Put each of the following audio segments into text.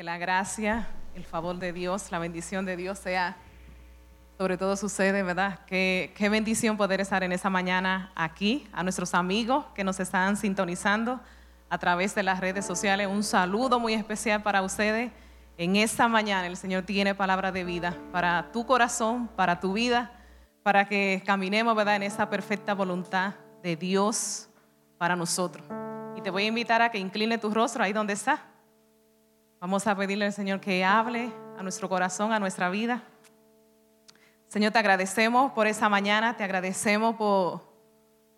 Que la gracia, el favor de Dios, la bendición de Dios sea sobre todo sucede, ¿verdad? Qué, qué bendición poder estar en esa mañana aquí, a nuestros amigos que nos están sintonizando a través de las redes sociales. Un saludo muy especial para ustedes. En esta mañana el Señor tiene palabra de vida para tu corazón, para tu vida, para que caminemos, ¿verdad? En esa perfecta voluntad de Dios para nosotros. Y te voy a invitar a que incline tu rostro ahí donde está. Vamos a pedirle al Señor que hable a nuestro corazón, a nuestra vida. Señor, te agradecemos por esa mañana, te agradecemos por,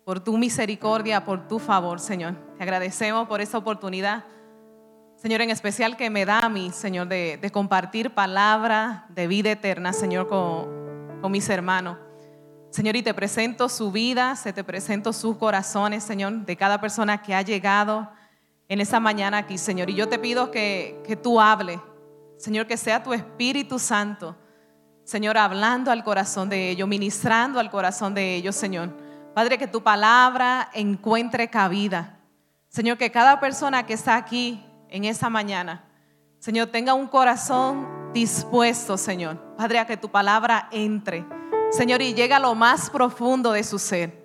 por tu misericordia, por tu favor, Señor. Te agradecemos por esa oportunidad, Señor, en especial que me da a mí, Señor, de, de compartir palabra de vida eterna, Señor, con, con mis hermanos. Señor, y te presento su vida, se te presento sus corazones, Señor, de cada persona que ha llegado en esa mañana aquí, Señor. Y yo te pido que, que tú hables, Señor, que sea tu Espíritu Santo Señor, hablando al corazón de ellos, ministrando al corazón de ellos, Señor. Padre, que tu palabra encuentre cabida. Señor, que cada persona que está aquí en esa mañana, Señor, tenga un corazón dispuesto, Señor. Padre, a que tu palabra entre. Señor, y llegue a lo más profundo de su ser.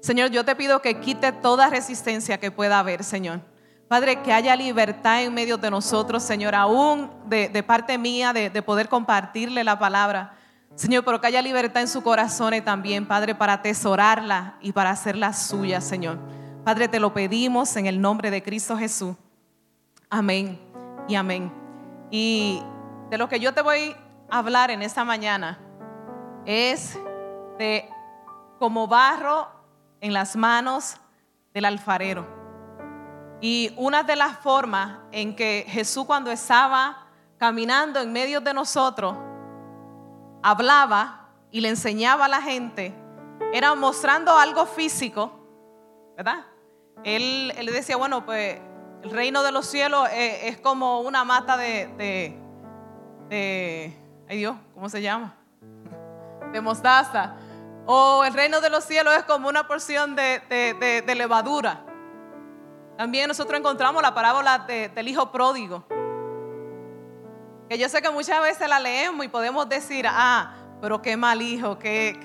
Señor, yo te pido que quite toda resistencia que pueda haber, Señor. Padre, que haya libertad en medio de nosotros, Señor, aún de, parte mía de, de, poder compartirle la palabra. Señor, pero que haya libertad en su corazón también, Padre, para atesorarla y para hacerla suya, Señor. Padre, te lo pedimos en el nombre de Cristo Jesús. Amén y amén. Y de lo que yo te voy a hablar en esta mañana es de como barro en las manos del alfarero. Y una de las formas en que Jesús cuando estaba caminando en medio de nosotros, hablaba y le enseñaba a la gente, era mostrando algo físico, ¿verdad? Él, él decía, bueno, pues el reino de los cielos es, como una mata de, ay Dios, ¿cómo se llama? De mostaza. O el reino de los cielos es como una porción de levadura. También nosotros encontramos la parábola del hijo pródigo. Que yo sé que muchas veces la leemos y podemos decir, ah, pero qué mal hijo, qué,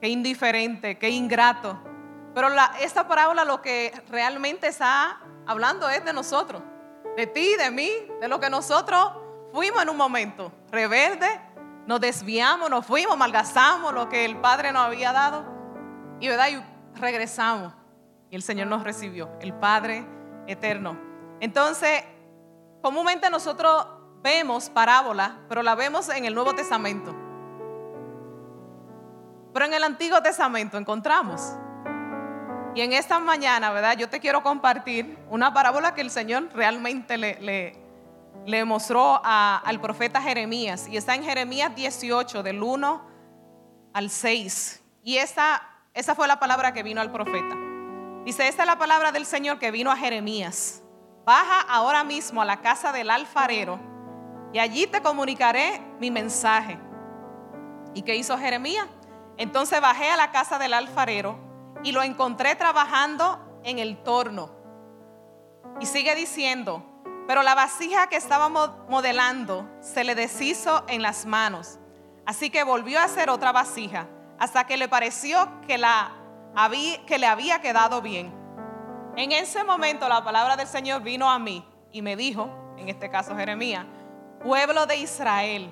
qué, indiferente, qué ingrato. Pero esta parábola lo que realmente está hablando es de nosotros, de ti, de mí, de lo que nosotros fuimos en un momento, rebelde, nos desviamos, nos fuimos, malgastamos lo que el Padre nos había dado y, ¿verdad? y regresamos y el Señor nos recibió, el Padre eterno. Entonces, comúnmente nosotros vemos parábola, pero la vemos en el Nuevo Testamento. Pero en el Antiguo Testamento encontramos. Y en esta mañana, ¿verdad? Yo te quiero compartir una parábola que el Señor realmente le, le, mostró al profeta Jeremías. Y está en Jeremías 18, del 1 al 6. Y esa, esa fue la palabra que vino al profeta. Dice, esta es la palabra del Señor que vino a Jeremías. Baja ahora mismo a la casa del alfarero y allí te comunicaré mi mensaje. ¿Y qué hizo Jeremías? Entonces bajé a la casa del alfarero y lo encontré trabajando en el torno. Y sigue diciendo, pero la vasija que estaba modelando se le deshizo en las manos. Así que volvió a hacer otra vasija hasta que le pareció que la que le había quedado bien. En ese momento la palabra del Señor vino a mí y me dijo, en este caso Jeremías, pueblo de Israel,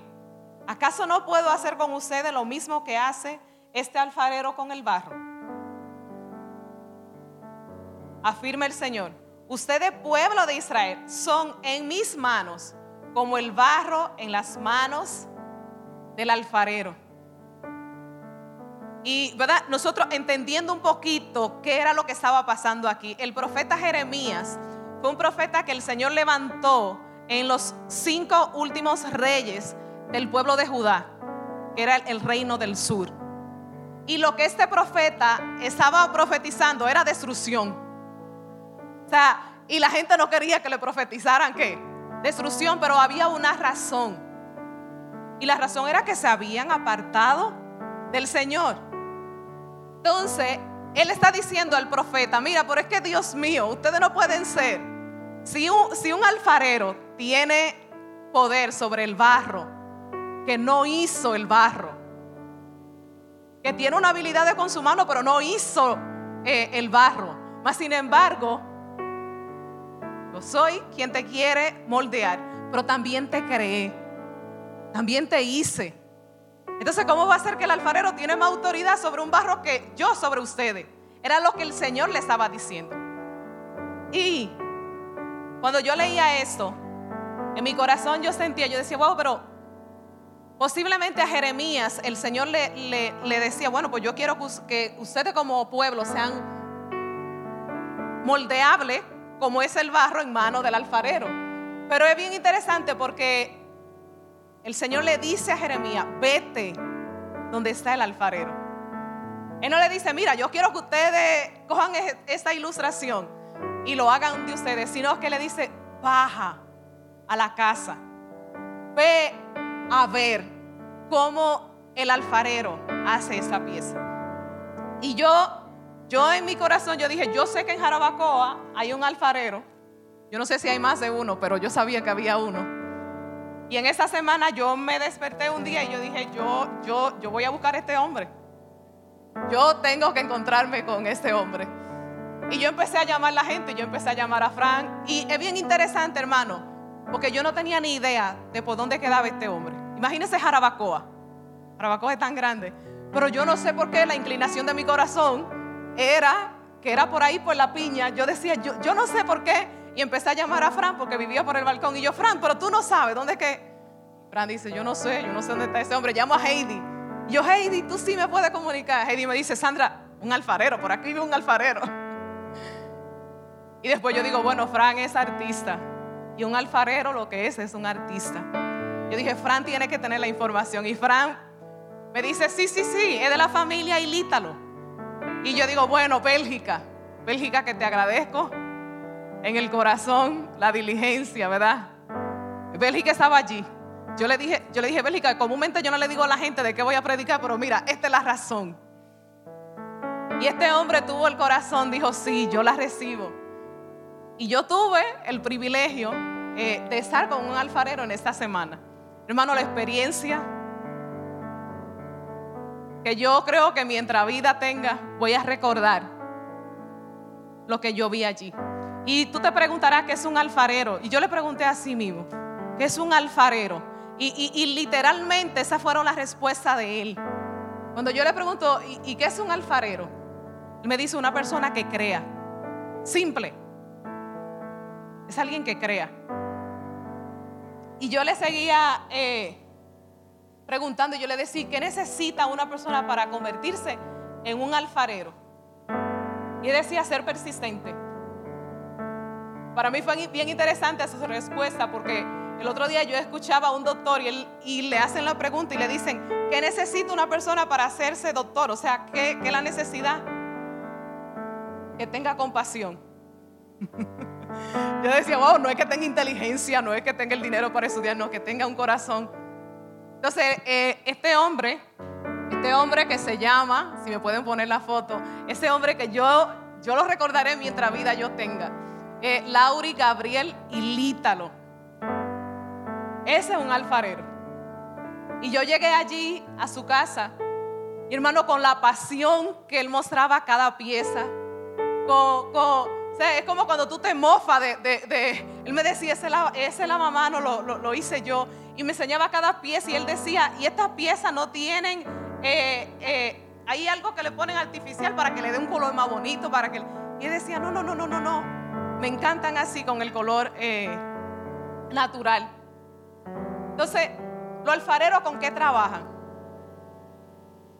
¿acaso no puedo hacer con ustedes lo mismo que hace este alfarero con el barro? Afirma el Señor, ustedes pueblo de Israel son en mis manos como el barro en las manos del alfarero. Y, ¿verdad? Nosotros entendiendo un poquito qué era lo que estaba pasando aquí. El profeta Jeremías fue un profeta que el Señor levantó en los cinco últimos reyes del pueblo de Judá, que era el reino del sur. Y lo que este profeta estaba profetizando era destrucción. O sea, y la gente no quería que le profetizaran qué? Destrucción, pero había una razón. Y la razón era que se habían apartado del Señor. Entonces, él está diciendo al profeta, mira, pero es que Dios mío, ustedes no pueden ser. Si un, si un alfarero tiene poder sobre el barro que no hizo el barro. Que tiene una habilidad de con su mano, pero no hizo eh, el barro. Mas sin embargo, yo soy quien te quiere moldear, pero también te creé, también te hice. Entonces, ¿cómo va a ser que el alfarero tiene más autoridad sobre un barro que yo sobre ustedes? Era lo que el Señor le estaba diciendo. Y cuando yo leía esto, en mi corazón yo sentía, yo decía, wow, pero posiblemente a Jeremías el Señor le, le, decía, bueno, pues yo quiero que ustedes como pueblo sean moldeables como es el barro en mano del alfarero. Pero es bien interesante porque el Señor le dice a Jeremías, vete donde está el alfarero. Él no le dice, mira, yo quiero que ustedes cojan esta ilustración y lo hagan de ustedes, sino que le dice, baja a la casa, ve a ver cómo el alfarero hace esa pieza. Y yo, yo en mi corazón, yo dije, yo sé que en Jarabacoa hay un alfarero, yo no sé si hay más de uno, pero yo sabía que había uno. Y en esa semana yo me desperté un día y yo dije, yo, yo, yo voy a buscar a este hombre. Yo tengo que encontrarme con este hombre. Y yo empecé a llamar a la gente, yo empecé a llamar a Frank. Y es bien interesante, hermano, porque yo no tenía ni idea de por dónde quedaba este hombre. Imagínense Jarabacoa. Jarabacoa es tan grande. Pero yo no sé por qué la inclinación de mi corazón era que era por ahí, por la piña. Yo decía, yo, yo no sé por qué. Y empecé a llamar a Fran porque vivía por el balcón. Y yo, Fran, pero tú no sabes dónde es que. Fran dice, yo no sé, yo no sé dónde está ese hombre. Llamo a Heidi. yo, Heidi, tú sí me puedes comunicar. Heidi me dice, Sandra, un alfarero, por aquí vive un alfarero. Y después yo digo, bueno, Fran es artista. Y un alfarero lo que es es un artista. Yo dije, Fran tiene que tener la información. Y Fran me dice, sí, sí, sí, es de la familia Ilítalo. Y yo digo, bueno, Bélgica, Bélgica que te agradezco en el corazón la diligencia, ¿verdad? Bélgica estaba allí. Yo le dije, yo le dije, Bélgica, comúnmente yo no le digo a la gente de qué voy a predicar, pero mira, esta es la razón. Y este hombre tuvo el corazón, dijo, sí, yo la recibo. Y yo tuve el privilegio eh, de estar con un alfarero en esta semana. Hermano, la experiencia que yo creo que mientras vida tenga, voy a recordar lo que yo vi allí. Y tú te preguntarás qué es un alfarero. Y yo le pregunté a sí mismo, ¿qué es un alfarero? Y, y, literalmente esas fueron las respuestas de él. Cuando yo le pregunto, ¿y, ¿y qué es un alfarero? Me dice una persona que crea. Simple. Es alguien que crea. Y yo le seguía eh, preguntando, yo le decía, ¿qué necesita una persona para convertirse en un alfarero? Y decía ser persistente. Para mí fue bien interesante su respuesta porque el otro día yo escuchaba a un doctor y, le hacen la pregunta y le dicen, ¿qué necesita una persona para hacerse doctor? O sea, ¿qué, qué la necesidad? Que tenga compasión. Yo decía, wow, no es que tenga inteligencia, no es que tenga el dinero para estudiar, no, que tenga un corazón. Entonces, eh, este hombre, este hombre que se llama, si me pueden poner la foto, ese hombre que yo, yo lo recordaré mientras vida yo tenga, eh, Lauri Gabriel y Lítalo. Ese es un alfarero. Y yo llegué allí a su casa, mi hermano, con la pasión que él mostraba cada pieza, con, con es como cuando tú te mofas de, Él me decía, ese la, ese la mamá, no lo, lo, hice yo. Y me enseñaba cada pieza y él decía, y estas piezas no tienen... Eh, eh, hay algo que le ponen artificial para que le dé un color más bonito, para que... Y él decía, no, no, no, no, no, no. Me encantan así con el color eh, natural. Entonces, los alfareros con qué trabajan?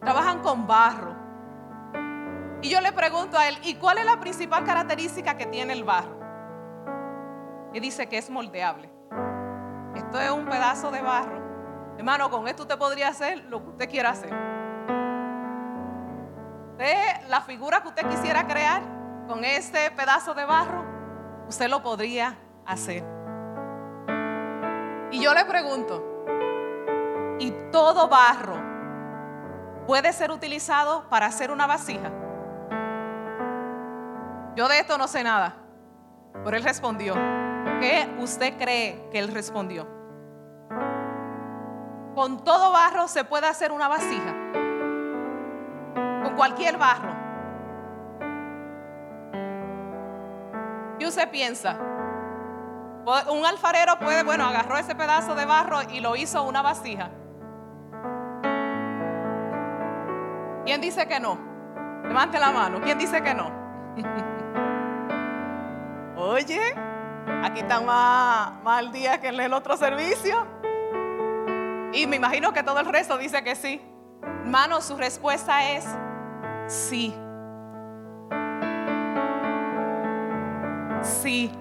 Trabajan con barro. Y yo le pregunto a él, ¿y cuál es la principal característica que tiene el barro? Y dice que es moldeable. Esto es un pedazo de barro. Hermano, con esto usted podría hacer lo que usted quiera hacer. Usted, la figura que usted quisiera crear con este pedazo de barro, usted lo podría hacer. Y yo le pregunto, ¿y todo barro puede ser utilizado para hacer una vasija? Yo de esto no sé nada. Pero él respondió. ¿Qué usted cree que él respondió? con todo barro se puede hacer una vasija. Con cualquier barro. ¿Qué usted piensa? Un alfarero puede, bueno, agarró ese pedazo de barro y lo hizo una vasija. ¿Quién dice que no? Levante la mano. ¿Quién dice que no? Oye, aquí están más, más día que en el otro servicio. Y me imagino que todo el resto dice que sí. Hermano, su respuesta es sí. Sí.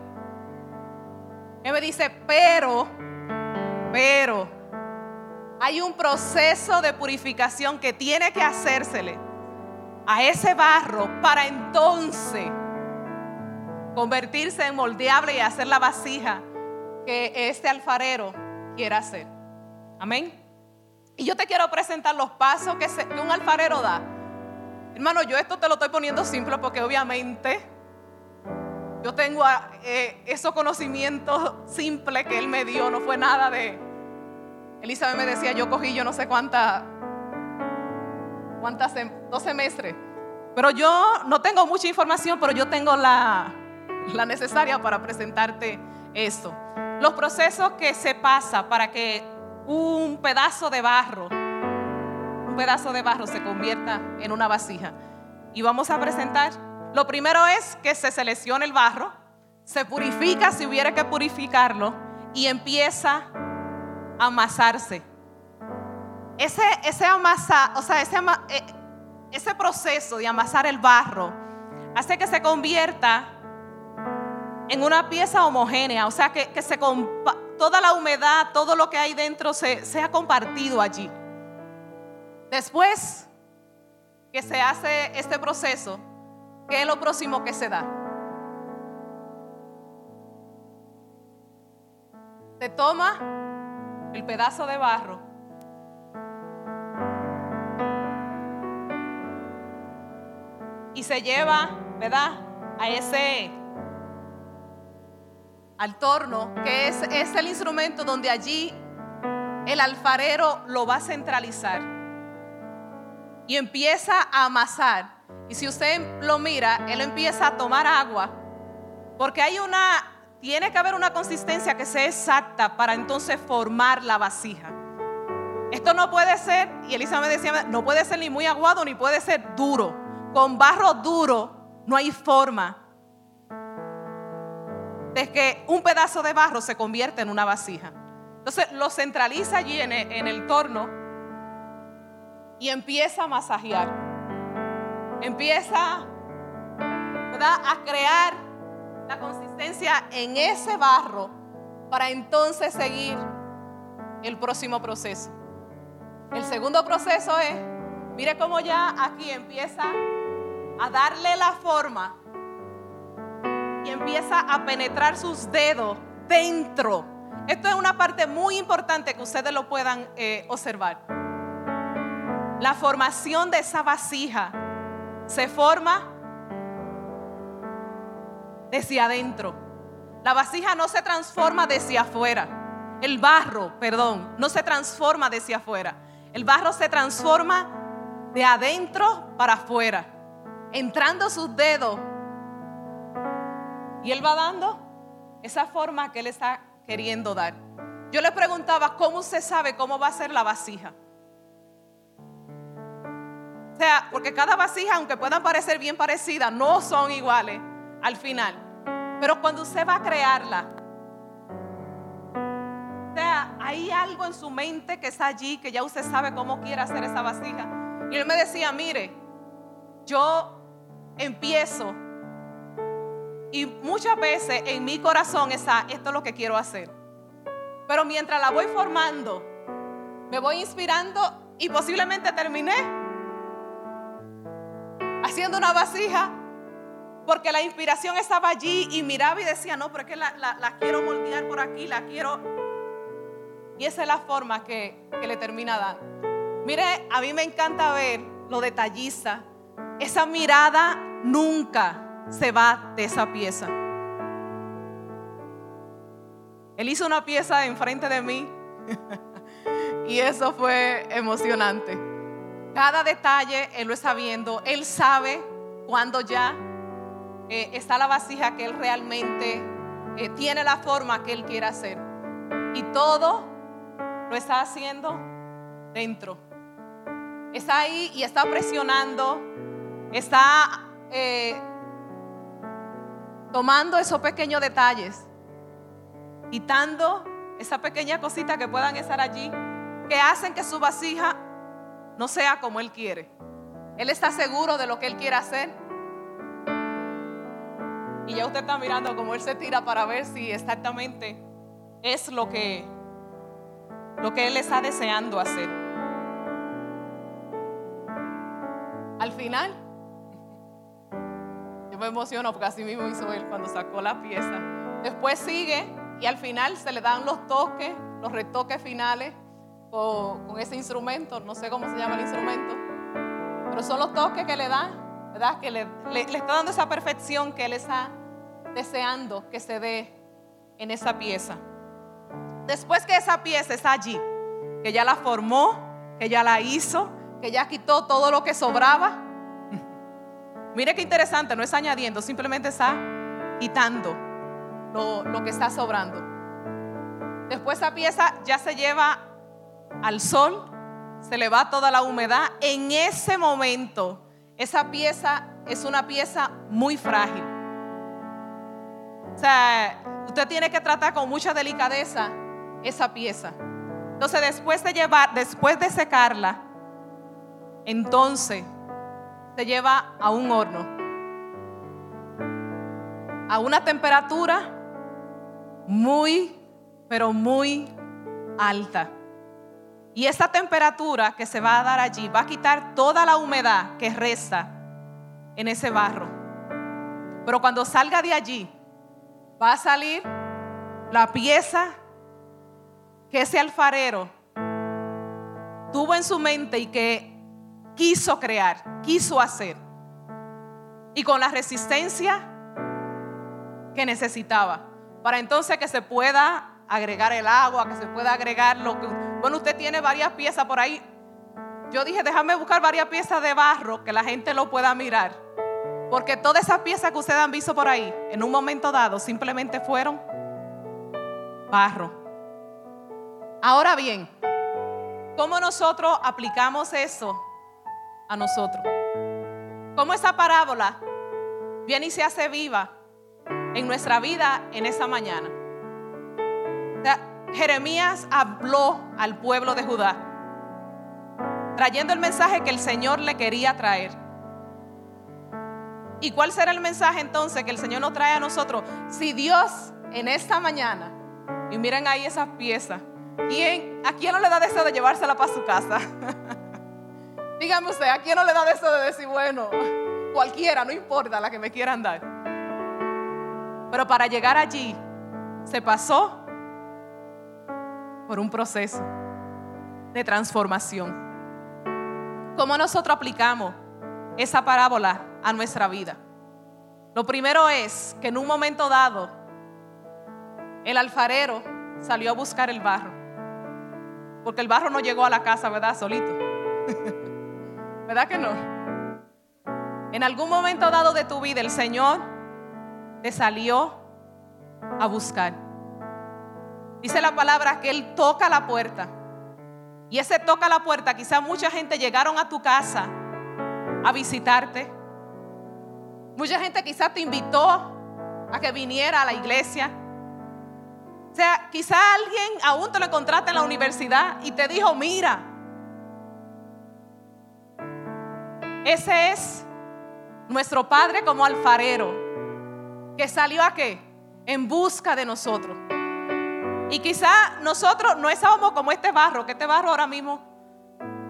Él me dice, pero, pero, hay un proceso de purificación que tiene que hacérsele a ese barro para entonces convertirse en moldeable y hacer la vasija que este alfarero quiera hacer. Amén. Y yo te quiero presentar los pasos que, un alfarero da. Hermano, yo esto te lo estoy poniendo simple porque obviamente yo tengo eh, esos conocimientos simples que él me dio, no fue nada de... Elizabeth me decía, yo cogí yo no sé cuántas, cuántas, dos semestres. Pero yo no tengo mucha información, pero yo tengo la, la necesaria para presentarte esto. Los procesos que se pasa para que un pedazo de barro, un pedazo de barro se convierta en una vasija. Y vamos a presentar lo primero es que se seleccione el barro, se purifica si hubiera que purificarlo y empieza a amasarse. Ese, ese amasa, o sea, ese, eh, ese proceso de amasar el barro hace que se convierta en una pieza homogénea, o sea, que, que se toda la humedad, todo lo que hay dentro se, sea compartido allí. Después que se hace este proceso, ¿Qué es lo próximo que se da? Se toma el pedazo de barro y se lleva, ¿verdad? A ese al torno, que es, es el instrumento donde allí el alfarero lo va a centralizar y empieza a amasar y si usted lo mira, él empieza a tomar agua, porque hay una, tiene que haber una consistencia que sea exacta para entonces formar la vasija. Esto no puede ser, y Elisa me decía, no puede ser ni muy aguado ni puede ser duro. Con barro duro no hay forma de que un pedazo de barro se convierta en una vasija. Entonces lo centraliza allí en el torno y empieza a masajear empieza a crear la consistencia en ese barro para entonces seguir el próximo proceso. El segundo proceso es, mire cómo ya aquí empieza a darle la forma y empieza a penetrar sus dedos dentro. Esto es una parte muy importante que ustedes lo puedan eh, observar. La formación de esa vasija se forma desde adentro. La vasija no se transforma desde afuera. El barro, perdón, no se transforma desde afuera. El barro se transforma de adentro para afuera, entrando sus dedos. Y él va dando esa forma que él está queriendo dar. Yo le preguntaba, ¿cómo se sabe cómo va a ser la vasija? O sea, porque cada vasija, aunque puedan parecer bien parecidas, no son iguales al final. Pero cuando usted va a crearla, o sea, hay algo en su mente que está allí, que ya usted sabe cómo quiere hacer esa vasija. Y él me decía, mire, yo empiezo y muchas veces en mi corazón está, esto es lo que quiero hacer. Pero mientras la voy formando, me voy inspirando y posiblemente terminé haciendo una vasija porque la inspiración estaba allí y miraba y decía, no, pero es que la, quiero moldear por aquí, la quiero... Y esa es la forma que, que le termina dando. Mire, a mí me encanta ver lo detallista. Esa mirada nunca se va de esa pieza. Él hizo una pieza enfrente de mí Y eso fue emocionante. Cada detalle Él lo está viendo. Él sabe cuando ya eh, está la vasija que Él realmente eh, tiene la forma que Él quiere hacer. Y todo lo está haciendo dentro. Está ahí y está presionando. Está eh, tomando esos pequeños detalles. Quitando esa pequeña cosita que puedan estar allí. Que hacen que su vasija no sea como Él quiere. Él está seguro de lo que Él quiere hacer. Y ya usted está mirando cómo Él se tira para ver si exactamente es lo que, lo que Él está deseando hacer. Al final, yo me emociono porque así mismo hizo Él cuando sacó la pieza. Después sigue y al final se le dan los toques, los retoques finales con, ese instrumento, no sé cómo se llama el instrumento, pero son los toques que le da, ¿verdad? Que le, le está dando esa perfección que Él está deseando que se dé en esa pieza. Después que esa pieza está allí, que ya la formó, que ya la hizo, que ya quitó todo lo que sobraba. Mire qué interesante, no es añadiendo, simplemente está quitando lo, lo que está sobrando. Después esa pieza ya se lleva al sol, se le va toda la humedad. En ese momento, esa pieza es una pieza muy frágil. O sea, usted tiene que tratar con mucha delicadeza esa pieza. Entonces, después de llevar, después de secarla, entonces se lleva a un horno a una temperatura muy, pero muy alta. Y esa temperatura que se va a dar allí va a quitar toda la humedad que resta en ese barro. Pero cuando salga de allí, va a salir la pieza que ese alfarero tuvo en su mente y que quiso crear, quiso hacer. Y con la resistencia que necesitaba. Para entonces que se pueda agregar el agua, que se pueda agregar lo que bueno, usted tiene varias piezas por ahí. Yo dije, déjame buscar varias piezas de barro que la gente lo pueda mirar. Porque todas esas piezas que ustedes han visto por ahí, en un momento dado, simplemente fueron barro. Ahora bien, ¿cómo nosotros aplicamos eso a nosotros? ¿Cómo esa parábola viene y se hace viva en nuestra vida en esa mañana? Jeremías habló al pueblo de Judá, trayendo el mensaje que el Señor le quería traer. ¿Y cuál será el mensaje entonces que el Señor nos trae a nosotros? Si Dios en esta mañana, y miren ahí esas piezas, ¿quién, ¿a quién no le da deseo de llevársela para su casa? Dígame usted, ¿a quién no le da deseo de decir, bueno, cualquiera, no importa la que me quieran dar? Pero para llegar allí, se pasó por un proceso de transformación. ¿Cómo nosotros aplicamos esa parábola a nuestra vida? Lo primero es que en un momento dado, el alfarero salió a buscar el barro. Porque el barro no llegó a la casa, ¿verdad? Solito. ¿Verdad que no? En algún momento dado de tu vida, el Señor te salió a buscar. Dice la palabra que Él toca la puerta. Y ese toca la puerta, quizá mucha gente llegaron a tu casa a visitarte. Mucha gente quizá te invitó a que viniera a la iglesia. O sea, quizá alguien aún te lo encontraste en la universidad y te dijo, mira, ese es nuestro Padre como alfarero, que salió a qué? En busca de nosotros. Y quizá nosotros no estábamos como este barro, que este barro ahora mismo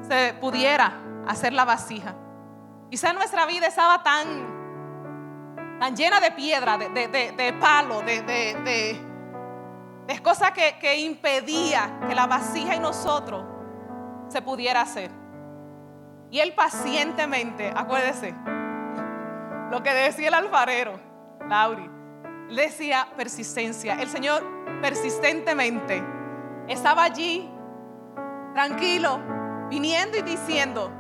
se pudiera hacer la vasija. Quizá nuestra vida estaba tan, tan llena de piedra, de, de, de, palo, de, de, cosas que, que impedía que la vasija y nosotros se pudiera hacer. Y él pacientemente, acuérdese, lo que decía el alfarero, Lauri, decía persistencia. El Señor persistentemente estaba allí tranquilo, viniendo y diciendo,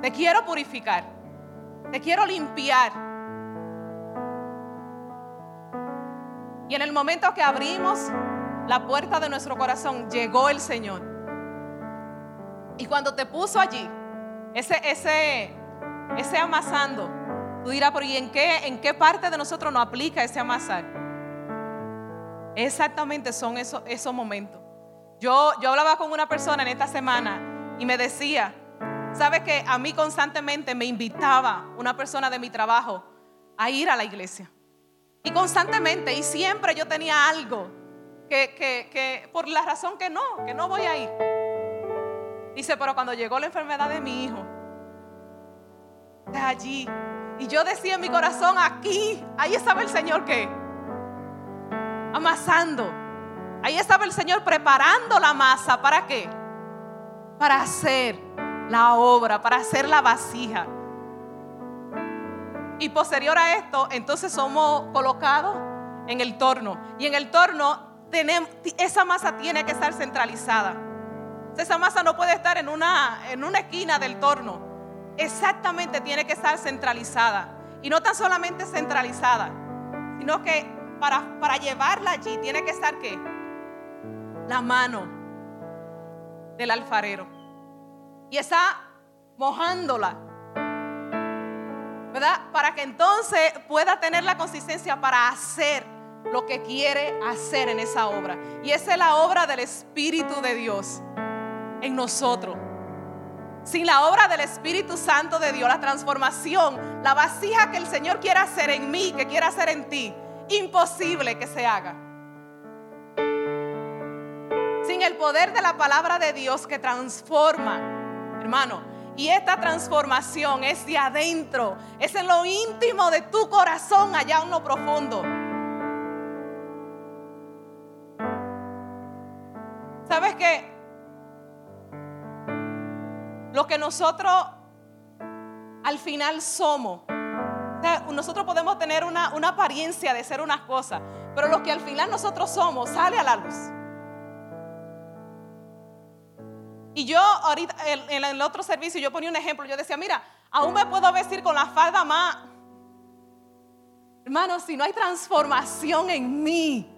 te quiero purificar, te quiero limpiar. Y en el momento que abrimos la puerta de nuestro corazón, llegó el Señor. Y cuando te puso allí, ese, ese, ese amasando, tú dirás, pero ¿y en qué, en qué parte de nosotros no aplica ese amasar? Exactamente son esos, esos momentos. Yo, yo hablaba con una persona en esta semana y me decía, ¿sabe que a mí constantemente me invitaba una persona de mi trabajo a ir a la iglesia? Y constantemente, y siempre yo tenía algo que, que, que por la razón que no, que no voy a ir. Dice, pero cuando llegó la enfermedad de mi hijo, de allí, y yo decía en mi corazón, aquí, ahí estaba el Señor que amasando. Ahí estaba el Señor preparando la masa. ¿Para qué? Para hacer la obra, para hacer la vasija. Y posterior a esto, entonces somos colocados en el torno. Y en el torno tenemos, esa masa tiene que estar centralizada. Esa masa no puede estar en una, en una esquina del torno. Exactamente tiene que estar centralizada. Y no tan solamente centralizada, sino que para, para llevarla allí tiene que estar qué? La mano del alfarero. Y está mojándola. ¿Verdad? Para que entonces pueda tener la consistencia para hacer lo que quiere hacer en esa obra. Y esa es la obra del Espíritu de Dios en nosotros. Sin la obra del Espíritu Santo de Dios, la transformación, la vasija que el Señor quiere hacer en mí, que quiere hacer en ti, imposible que se haga. Sin el poder de la palabra de Dios que transforma, hermano. Y esta transformación es de adentro, es en lo íntimo de tu corazón, allá en lo profundo. ¿Sabes qué? Lo que nosotros al final somos nosotros podemos tener una, apariencia de ser unas cosas, pero lo que al final nosotros somos sale a la luz. Y yo ahorita en, el otro servicio yo ponía un ejemplo, yo decía, mira, aún me puedo vestir con la falda más... Hermano, si no hay transformación en mí,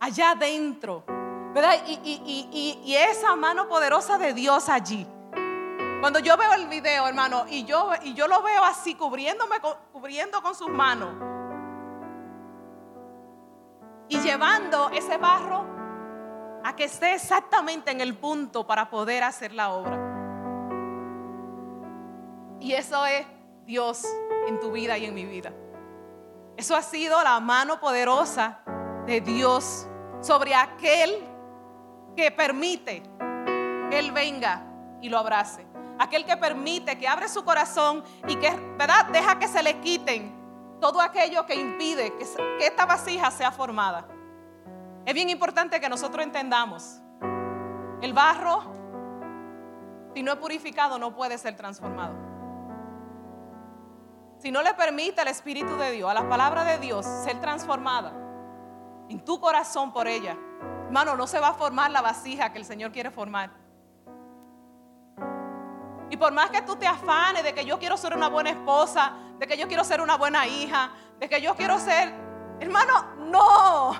allá adentro, ¿verdad? y esa mano poderosa de Dios allí, cuando yo veo el video, hermano, y yo, y yo lo veo así, cubriéndome, cubriendo con sus manos. Y llevando ese barro a que esté exactamente en el punto para poder hacer la obra. Y eso es Dios en tu vida y en mi vida. Eso ha sido la mano poderosa de Dios sobre aquel que permite que Él venga y lo abrace aquel que permite, que abre su corazón y que, ¿verdad? Deja que se le quiten todo aquello que impide que, que esta vasija sea formada. Es bien importante que nosotros entendamos, el barro, si no es purificado, no puede ser transformado. Si no le permite al Espíritu de Dios, a la palabra de Dios, ser transformada en tu corazón por ella, hermano, no se va a formar la vasija que el Señor quiere formar. Y por más que tú te afanes de que yo quiero ser una buena esposa, de que yo quiero ser una buena hija, de que yo quiero ser, hermano, no.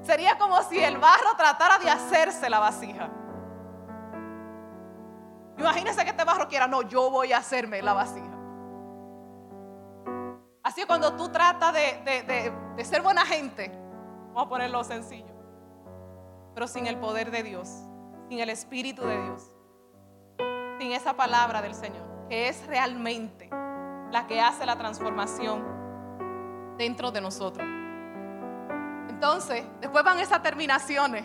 Sería como si el barro tratara de hacerse la vasija. Imagínense que este barro quiera, no, yo voy a hacerme la vasija. Así cuando tú tratas de, de ser buena gente, vamos a ponerlo sencillo, pero sin el poder de Dios, sin el Espíritu de Dios sin esa palabra del Señor, que es realmente la que hace la transformación dentro de nosotros. Entonces, después van esas terminaciones.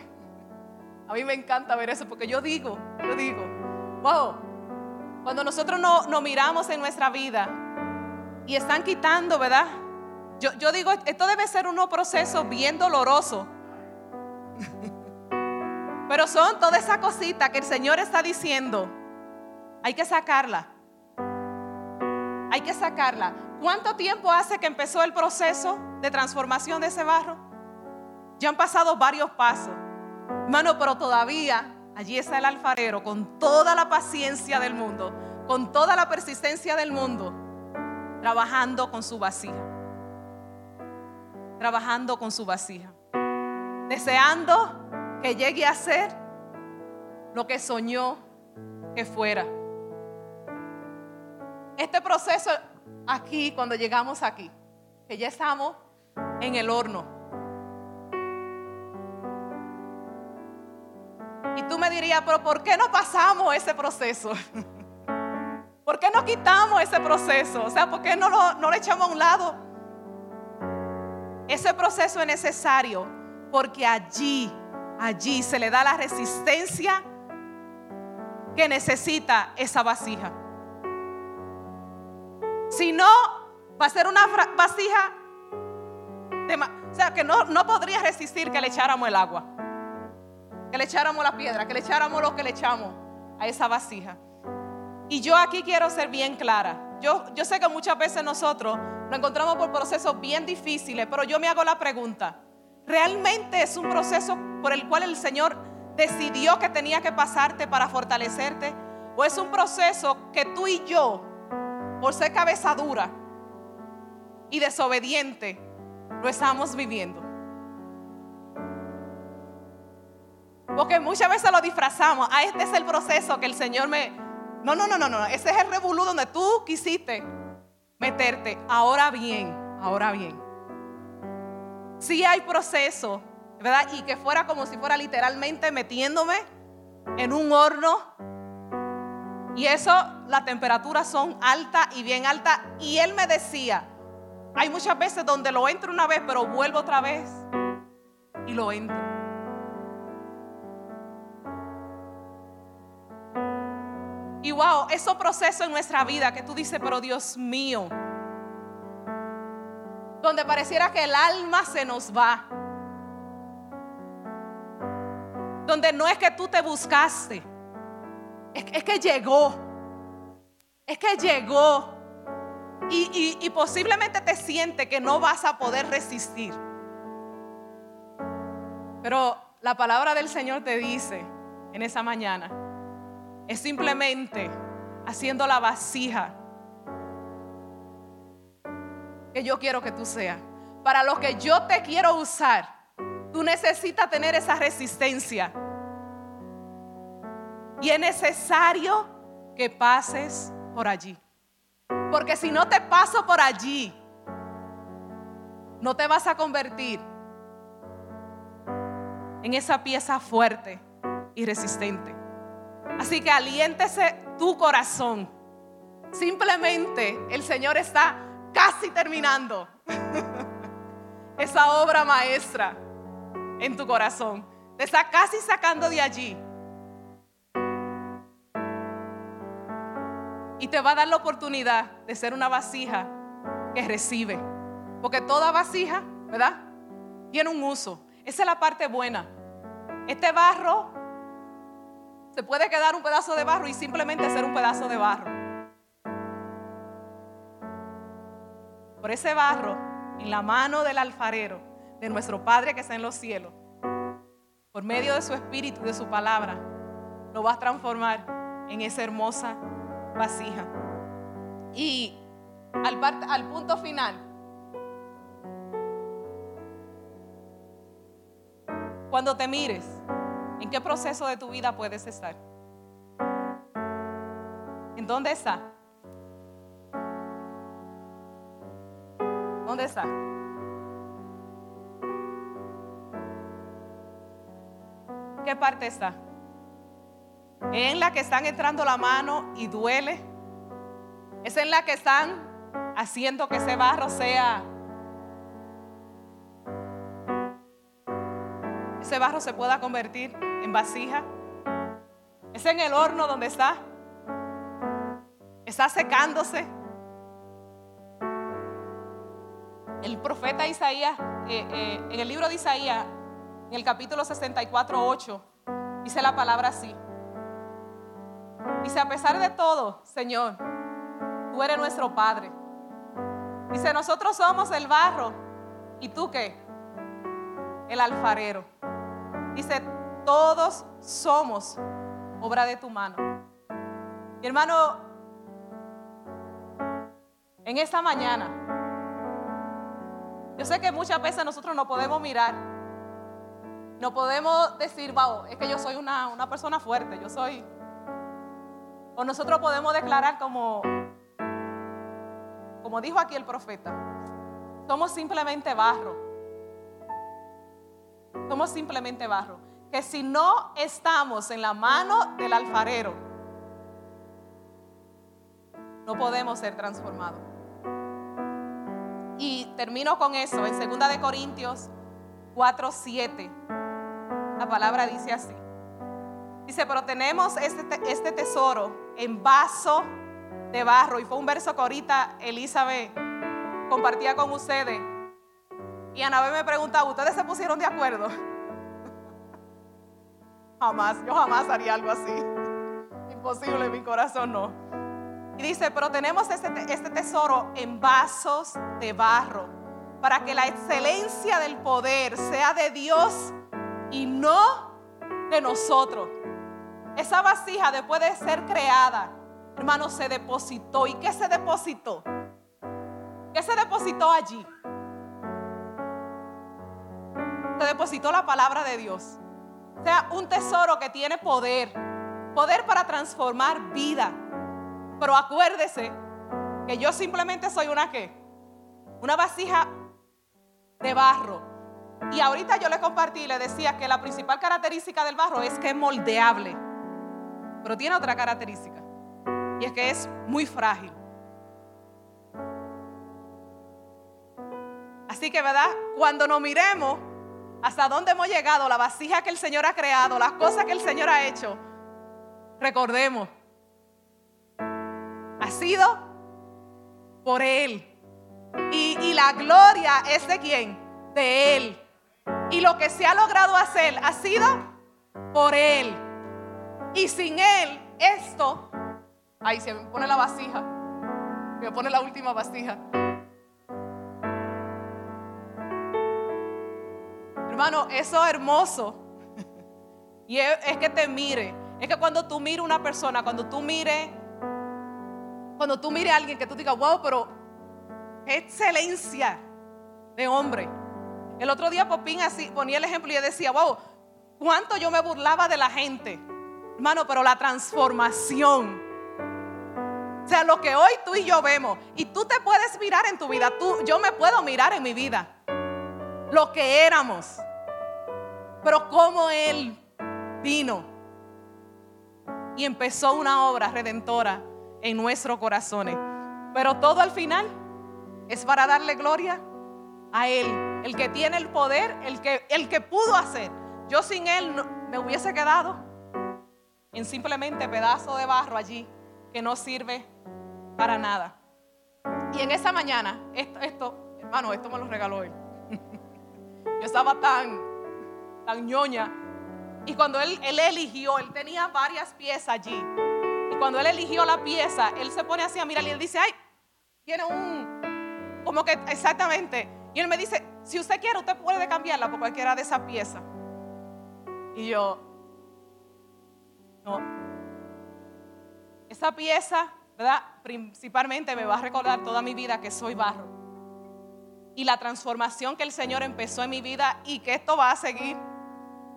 A mí me encanta ver eso porque yo digo, yo digo, wow, cuando nosotros no, nos miramos en nuestra vida y están quitando, ¿verdad? Yo, yo digo, esto debe ser un proceso bien doloroso. Pero son toda esa cosita que el Señor está diciendo, hay que sacarla. Hay que sacarla. ¿Cuánto tiempo hace que empezó el proceso de transformación de ese barro? Ya han pasado varios pasos. Hermano, pero todavía allí está el alfarero con toda la paciencia del mundo, con toda la persistencia del mundo, trabajando con su vasija. Trabajando con su vasija. Deseando que llegue a ser lo que soñó que fuera. Este proceso aquí, cuando llegamos aquí, que ya estamos en el horno. Y tú me dirías, pero ¿por qué no pasamos ese proceso? ¿Por qué no quitamos ese proceso? O sea, ¿por qué no lo, no lo echamos a un lado? Ese proceso es necesario porque allí, allí se le da la resistencia que necesita esa vasija. Si no, va a ser una vasija, o sea, que no, no podría resistir que le echáramos el agua, que le echáramos la piedra, que le echáramos lo que le echamos a esa vasija. Y yo aquí quiero ser bien clara. Yo, yo sé que muchas veces nosotros nos encontramos por procesos bien difíciles, pero yo me hago la pregunta, ¿realmente es un proceso por el cual el Señor decidió que tenía que pasarte para fortalecerte? ¿O es un proceso que tú y yo por ser cabeza dura y desobediente, lo estamos viviendo. Porque muchas veces lo disfrazamos. Ah, este es el proceso que el Señor me... No, no, no, no, no. Ese es el revolú donde tú quisiste meterte. Ahora bien, ahora bien. Si hay proceso, ¿verdad? Y que fuera como si fuera literalmente metiéndome en un horno y eso, las temperaturas son altas y bien altas. Y él me decía, hay muchas veces donde lo entro una vez, pero vuelvo otra vez y lo entro. Y wow, esos procesos en nuestra vida que tú dices, pero Dios mío, donde pareciera que el alma se nos va. Donde no es que tú te buscaste es, que llegó. Es que llegó. Y, posiblemente te siente que no vas a poder resistir. Pero la palabra del Señor te dice en esa mañana, es simplemente haciendo la vasija que yo quiero que tú seas. Para lo que yo te quiero usar, tú necesitas tener esa resistencia. Y es necesario que pases por allí. Porque si no te paso por allí, no te vas a convertir en esa pieza fuerte y resistente. Así que aliéntese tu corazón. Simplemente el Señor está casi terminando esa obra maestra en tu corazón. Te está casi sacando de allí Y te va a dar la oportunidad de ser una vasija que recibe. Porque toda vasija, ¿verdad? Tiene un uso. Esa es la parte buena. Este barro se puede quedar un pedazo de barro y simplemente ser un pedazo de barro. Por ese barro, en la mano del alfarero, de nuestro Padre que está en los cielos, por medio de su espíritu y de su palabra, lo va a transformar en esa hermosa vasija. Y al, al punto final, cuando te mires, ¿en qué proceso de tu vida puedes estar? ¿En dónde está? ¿Dónde está? ¿Qué parte está? En la que están entrando la mano y duele. Es en la que están haciendo que ese barro sea... Ese barro se pueda convertir en vasija. Es en el horno donde está. Está secándose. El profeta Isaías, eh, eh, en el libro de Isaías, en el capítulo 64, 8, dice la palabra así. Dice, a pesar de todo, Señor, tú eres nuestro Padre. Dice, nosotros somos el barro. ¿Y tú qué? El alfarero. Dice, todos somos obra de tu mano. Mi hermano, en esta mañana, yo sé que muchas veces nosotros no podemos mirar, no podemos decir, wow, es que yo soy una, una persona fuerte, yo soy... O nosotros podemos declarar como, como dijo aquí el profeta, somos simplemente barro. Somos simplemente barro. Que si no estamos en la mano del alfarero, no podemos ser transformados. Y termino con eso en 2 de Corintios 4, 7. La palabra dice así. Dice, pero tenemos este, este tesoro en vaso de barro. Y fue un verso que ahorita Elizabeth compartía con ustedes. Y Anabel me preguntaba, ¿ustedes se pusieron de acuerdo? jamás, yo jamás haría algo así. Imposible, mi corazón no. Y dice, pero tenemos este, este tesoro en vasos de barro, para que la excelencia del poder sea de Dios y no de nosotros. Esa vasija después de ser creada, hermano, se depositó. ¿Y qué se depositó? ¿Qué se depositó allí? Se depositó la palabra de Dios. O sea, un tesoro que tiene poder. Poder para transformar vida. Pero acuérdese que yo simplemente soy una qué? Una vasija de barro. Y ahorita yo le compartí le decía que la principal característica del barro es que es moldeable. Pero tiene otra característica. Y es que es muy frágil. Así que, ¿verdad? Cuando nos miremos hasta dónde hemos llegado, la vasija que el Señor ha creado, las cosas que el Señor ha hecho, recordemos, ha sido por Él. Y, la gloria es de quién? De Él. Y lo que se ha logrado hacer ha sido por Él. Y sin Él, esto, ahí se me pone la vasija, me pone la última vasija. Hermano, eso es hermoso. Y es, que te mire. Es que cuando tú mires una persona, cuando tú mires, cuando tú mires a alguien que tú digas, wow, pero excelencia de hombre. El otro día Popín así ponía el ejemplo y yo decía, wow, cuánto yo me burlaba de la gente. Hermano, pero la transformación. O sea, lo que hoy tú y yo vemos. Y tú te puedes mirar en tu vida. Tú, yo me puedo mirar en mi vida. Lo que éramos. Pero como Él vino y empezó una obra redentora en nuestros corazones. Pero todo al final es para darle gloria a Él, el que tiene el poder, el que, el que pudo hacer. Yo sin Él me hubiese quedado en simplemente pedazo de barro allí que no sirve para nada. Y en esa mañana, esto, esto hermano, esto me lo regaló Él. Yo estaba tan tan ñoña. Y cuando él, eligió, él tenía varias piezas allí. Y cuando él eligió la pieza, él se pone así a mirar y él dice, ay, tiene un, como que exactamente. Y él me dice, si usted quiere, usted puede cambiarla por cualquiera de esas piezas. Y yo, no. Esa pieza, ¿verdad? Principalmente me va a recordar toda mi vida que soy barro. Y la transformación que el Señor empezó en mi vida y que esto va a seguir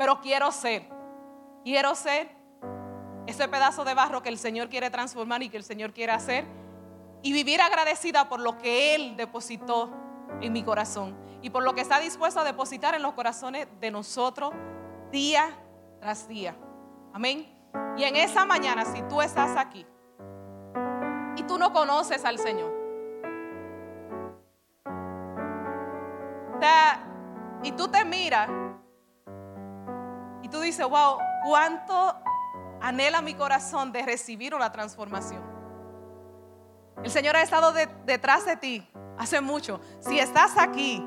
pero quiero ser, quiero ser ese pedazo de barro que el Señor quiere transformar y que el Señor quiere hacer y vivir agradecida por lo que Él depositó en mi corazón y por lo que está dispuesto a depositar en los corazones de nosotros día tras día. Amén. Y en esa mañana, si tú estás aquí y tú no conoces al Señor, y tú te miras tú dices, wow, cuánto anhela mi corazón de recibir una transformación. El Señor ha estado detrás de ti hace mucho. Si estás aquí,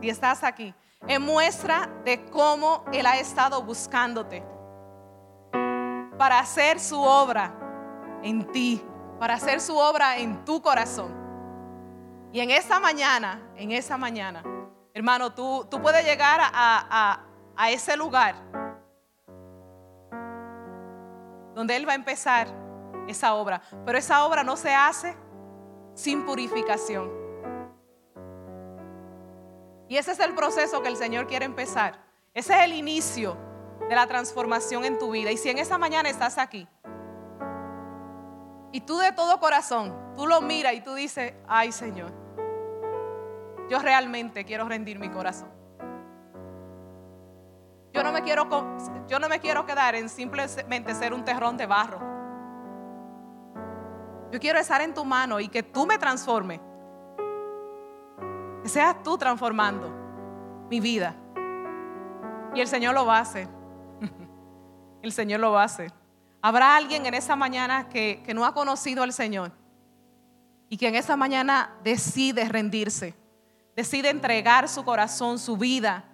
si estás aquí, es muestra de cómo Él ha estado buscándote para hacer su obra en ti, para hacer su obra en tu corazón. Y en esa mañana, en esa mañana, hermano, tú, tú puedes llegar a, a ese lugar donde Él va a empezar esa obra. Pero esa obra no se hace sin purificación. Y ese es el proceso que el Señor quiere empezar. Ese es el inicio de la transformación en tu vida. Y si en esa mañana estás aquí y tú de todo corazón, tú lo miras y tú dices, ay Señor, yo realmente quiero rendir mi corazón. Yo no me quiero, yo no me quiero quedar en simplemente ser un terrón de barro. Yo quiero estar en tu mano y que tú me transformes. Que seas tú transformando mi vida. Y el Señor lo va a hacer. El Señor lo va a hacer. Habrá alguien en esa mañana que, que no ha conocido al Señor y que en esa mañana decide rendirse, decide entregar su corazón, su vida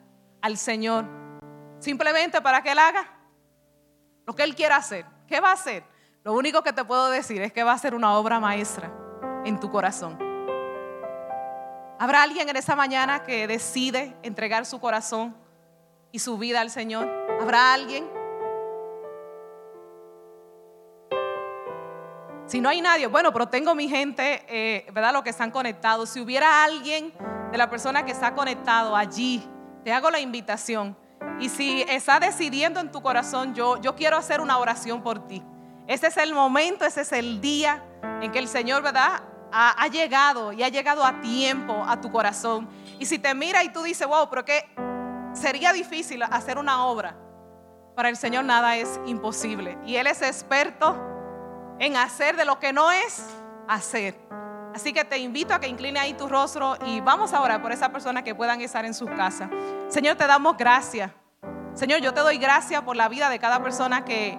al Señor, simplemente para que Él haga lo que Él quiera hacer. ¿Qué va a hacer? Lo único que te puedo decir es que va a ser una obra maestra en tu corazón. ¿Habrá alguien en esa mañana que decide entregar su corazón y su vida al Señor? ¿Habrá alguien? Si no hay nadie, bueno, pero tengo mi gente, eh, ¿verdad? Los que están conectados. Si hubiera alguien de la persona que está conectado allí, te hago la invitación. Y si está decidiendo en tu corazón, yo, yo quiero hacer una oración por ti. Ese es el momento, ese es el día en que el Señor, ¿verdad? Ha, ha, llegado y ha llegado a tiempo a tu corazón. Y si te mira y tú dices, wow, pero que sería difícil hacer una obra. Para el Señor nada es imposible. Y Él es experto en hacer de lo que no es hacer. Así que te invito a que incline ahí tu rostro y vamos a orar por esa persona que puedan estar en sus casas. Señor, te damos gracias. Señor, yo te doy gracias por la vida de cada persona que,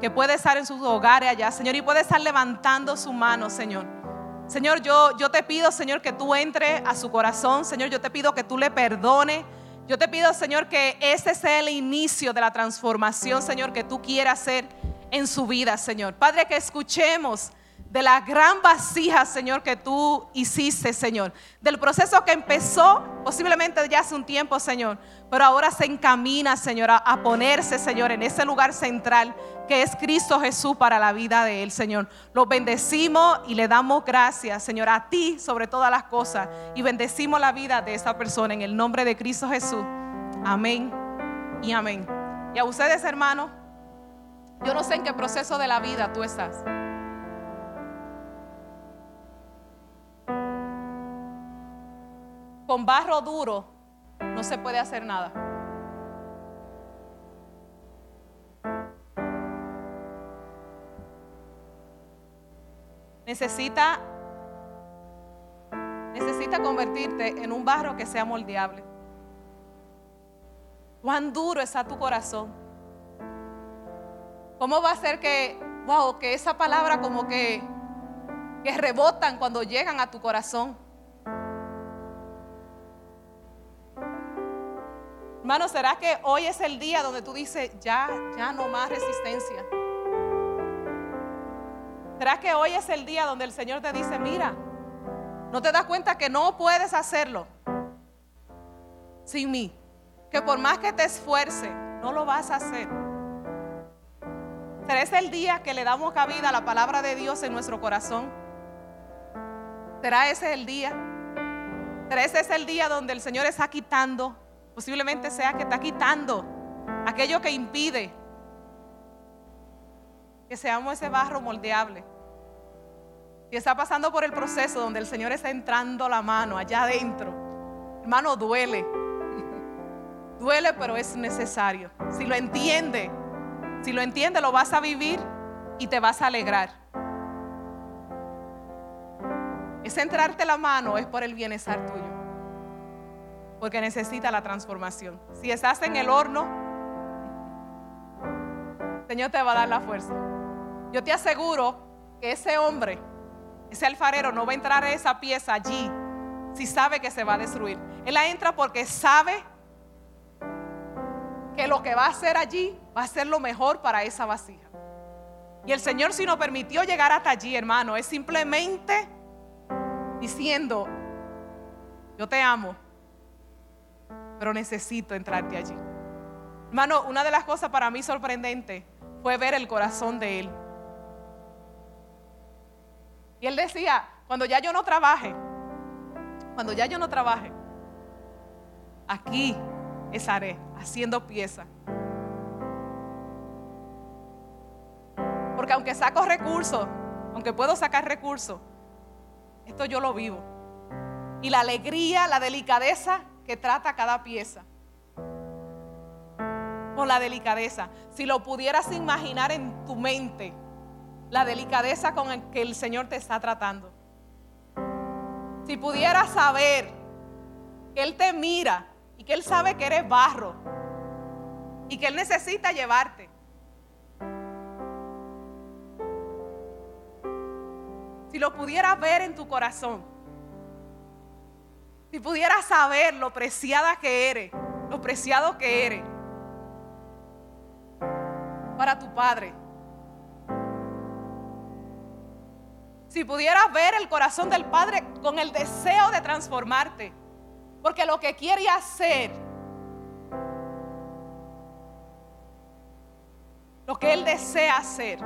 que puede estar en sus hogares allá, Señor, y puede estar levantando su mano, Señor. Señor, yo, yo te pido, Señor, que tú entres a su corazón. Señor, yo te pido que tú le perdones. Yo te pido, Señor, que ese sea el inicio de la transformación, Señor, que tú quieras hacer en su vida, Señor. Padre, que escuchemos de la gran vasija, Señor, que tú hiciste, Señor. Del proceso que empezó posiblemente ya hace un tiempo, Señor. Pero ahora se encamina, Señor, a, ponerse, Señor, en ese lugar central que es Cristo Jesús para la vida de Él, Señor. Lo bendecimos y le damos gracias, Señor, a ti sobre todas las cosas. Y bendecimos la vida de esta persona en el nombre de Cristo Jesús. Amén y amén. Y a ustedes, hermanos, yo no sé en qué proceso de la vida tú estás. con barro duro no se puede hacer nada. Necesita necesita convertirte en un barro que sea moldeable. Cuán duro está tu corazón. ¿Cómo va a ser que, wow, que esa palabra como que, que rebotan cuando llegan a tu corazón? Hermano, ¿será que hoy es el día donde tú dices, ya, ya no más resistencia? ¿Será que hoy es el día donde el Señor te dice, mira, no te das cuenta que no puedes hacerlo sin mí? Que por más que te esfuerce, no lo vas a hacer. ¿Será ese el día que le damos cabida a la palabra de Dios en nuestro corazón? ¿Será ese el día? ¿Será ese el día donde el Señor está quitando Posiblemente sea que está quitando aquello que impide que seamos ese barro moldeable. Y está pasando por el proceso donde el Señor está entrando la mano allá adentro. Hermano, duele. duele, pero es necesario. Si lo entiende, si lo entiende, lo vas a vivir y te vas a alegrar. Ese entrarte la mano es por el bienestar tuyo porque necesita la transformación. Si estás en el horno, el Señor te va a dar la fuerza. Yo te aseguro que ese hombre, ese alfarero, no va a entrar esa pieza allí si sabe que se va a destruir. Él la entra porque sabe que lo que va a hacer allí va a ser lo mejor para esa vasija. Y el Señor si nos permitió llegar hasta allí, hermano, es simplemente diciendo, yo te amo, pero necesito entrarte allí. Hermano, una de las cosas para mí sorprendente fue ver el corazón de Él. Y Él decía, cuando ya yo no trabaje, cuando ya yo no trabaje, aquí estaré haciendo pieza. Porque aunque saco recursos, aunque puedo sacar recursos, esto yo lo vivo. Y la alegría, la delicadeza que trata cada pieza. Con la delicadeza. Si lo pudieras imaginar en tu mente, la delicadeza con la que el Señor te está tratando. Si pudieras saber que Él te mira y que Él sabe que eres barro y que Él necesita llevarte. Lo pudieras ver en tu corazón, si pudieras saber lo preciada que eres, lo preciado que eres para tu Padre. Si pudieras ver el corazón del Padre con el deseo de transformarte. Porque lo que quiere hacer, lo que Él desea hacer,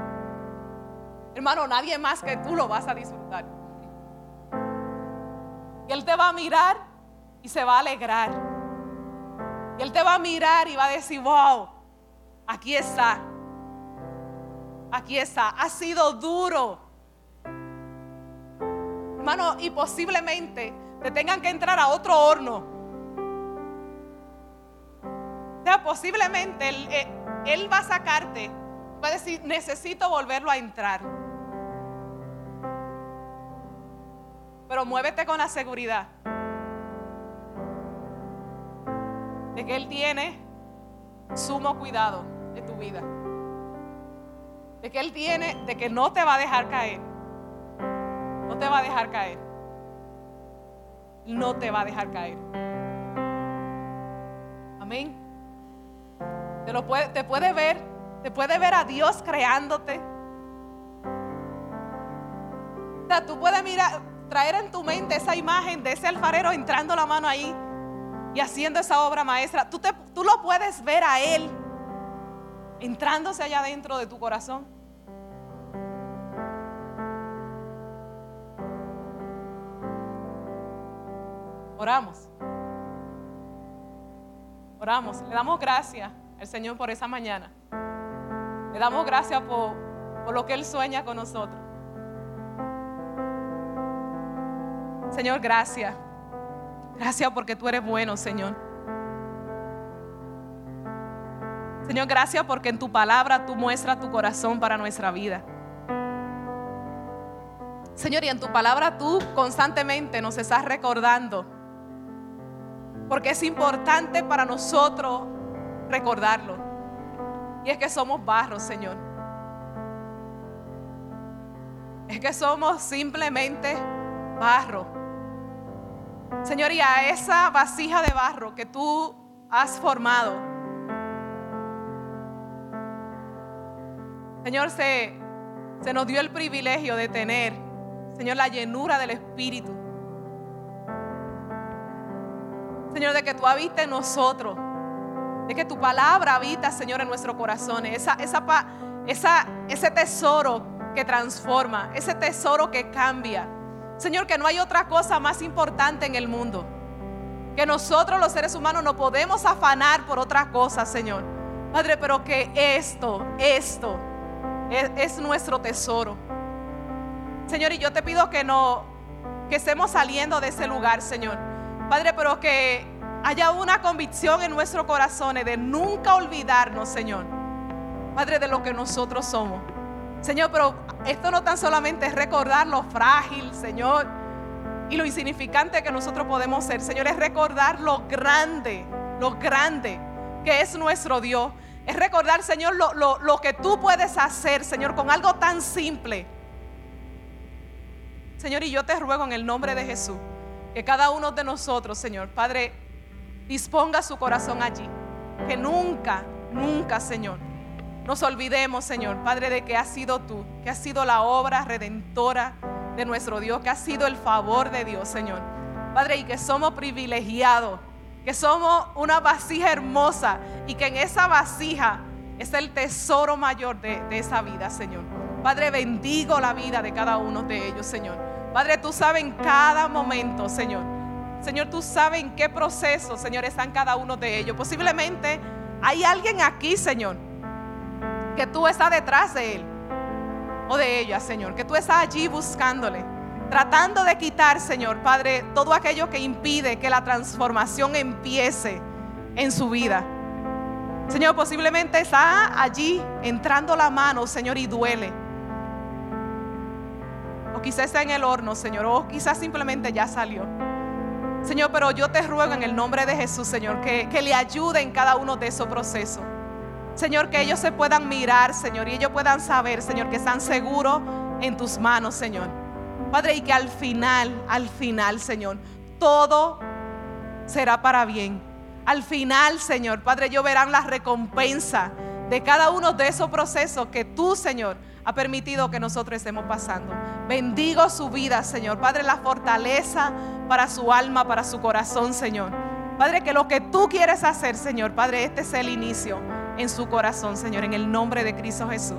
hermano, nadie más que tú lo vas a disfrutar. Y Él te va a mirar y se va a alegrar. Y Él te va a mirar y va a decir, wow, aquí está. Aquí está. Ha sido duro hermano, y posiblemente te tengan que entrar a otro horno. O sea, posiblemente él, eh, él va a sacarte, va a decir, necesito volverlo a entrar. Pero muévete con la seguridad de que Él tiene sumo cuidado de tu vida. De que Él tiene, de que no te va a dejar caer. No te va a dejar caer. No te va a dejar caer. Amén. Te, lo puede, te puede ver, te puede ver a Dios creándote. O sea, tú puedes mirar, traer en tu mente esa imagen de ese alfarero entrando la mano ahí y haciendo esa obra maestra. Tú, te, tú lo puedes ver a Él entrándose allá dentro de tu corazón. Oramos. Oramos. Le damos gracias al Señor por esa mañana. Le damos gracias por, por lo que Él sueña con nosotros. Señor, gracias. Gracias porque tú eres bueno, Señor. Señor, gracias porque en tu palabra tú muestras tu corazón para nuestra vida. Señor, y en tu palabra tú constantemente nos estás recordando porque es importante para nosotros recordarlo. Y es que somos barro, Señor. Es que somos simplemente barro. Señor, y a esa vasija de barro que tú has formado, Señor, se, se nos dio el privilegio de tener, Señor, la llenura del Espíritu. Señor, de que tú habites en nosotros. De que tu palabra habita, Señor, en nuestros corazones. Esa, esa, esa, ese tesoro que transforma, ese tesoro que cambia. Señor, que no hay otra cosa más importante en el mundo. Que nosotros los seres humanos no podemos afanar por otra cosa, Señor. Padre, pero que esto, esto es, es nuestro tesoro. Señor, y yo te pido que no, que estemos saliendo de ese lugar, Señor Padre, pero que haya una convicción en nuestros corazones de nunca olvidarnos, Señor. Padre, de lo que nosotros somos. Señor, pero esto no tan solamente es recordar lo frágil, Señor, y lo insignificante que nosotros podemos ser. Señor, es recordar lo grande, lo grande que es nuestro Dios. Es recordar, Señor, lo, lo que tú puedes hacer, Señor, con algo tan simple. Señor, y yo te ruego en el nombre de Jesús que cada uno de nosotros, Señor, Padre, disponga su corazón allí. Que nunca, nunca, Señor, nos olvidemos, Señor, Padre, de que has sido tú, que has sido la obra redentora de nuestro Dios, que ha sido el favor de Dios, Señor. Padre, y que somos privilegiados, que somos una vasija hermosa y que en esa vasija es el tesoro mayor de, de esa vida, Señor. Padre, bendigo la vida de cada uno de ellos, Señor. Padre, tú sabes en cada momento, Señor. Señor, tú sabes en qué proceso, Señor, están cada uno de ellos. Posiblemente hay alguien aquí, Señor, que tú estás detrás de él o de ella, Señor, que tú estás allí buscándole, tratando de quitar, Señor, Padre, todo aquello que impide que la transformación empiece en su vida. Señor, posiblemente está allí entrando la mano, Señor, y duele. O quizás está en el horno, Señor, o quizás simplemente ya salió. Señor, pero yo te ruego en el nombre de Jesús, Señor, que, que le ayude en cada uno de esos procesos. Señor, que ellos se puedan mirar, Señor, y ellos puedan saber, Señor, que están seguros en tus manos, Señor. Padre, y que al final, al final, Señor, todo será para bien. Al final, Señor, Padre, ellos verán la recompensa de cada uno de esos procesos que tú, Señor, ha permitido que nosotros estemos pasando. Bendigo su vida, Señor. Padre, la fortaleza para su alma, para su corazón, Señor. Padre, que lo que tú quieres hacer, Señor, Padre, este es el inicio en su corazón, Señor, en el nombre de Cristo Jesús.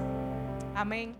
Amén.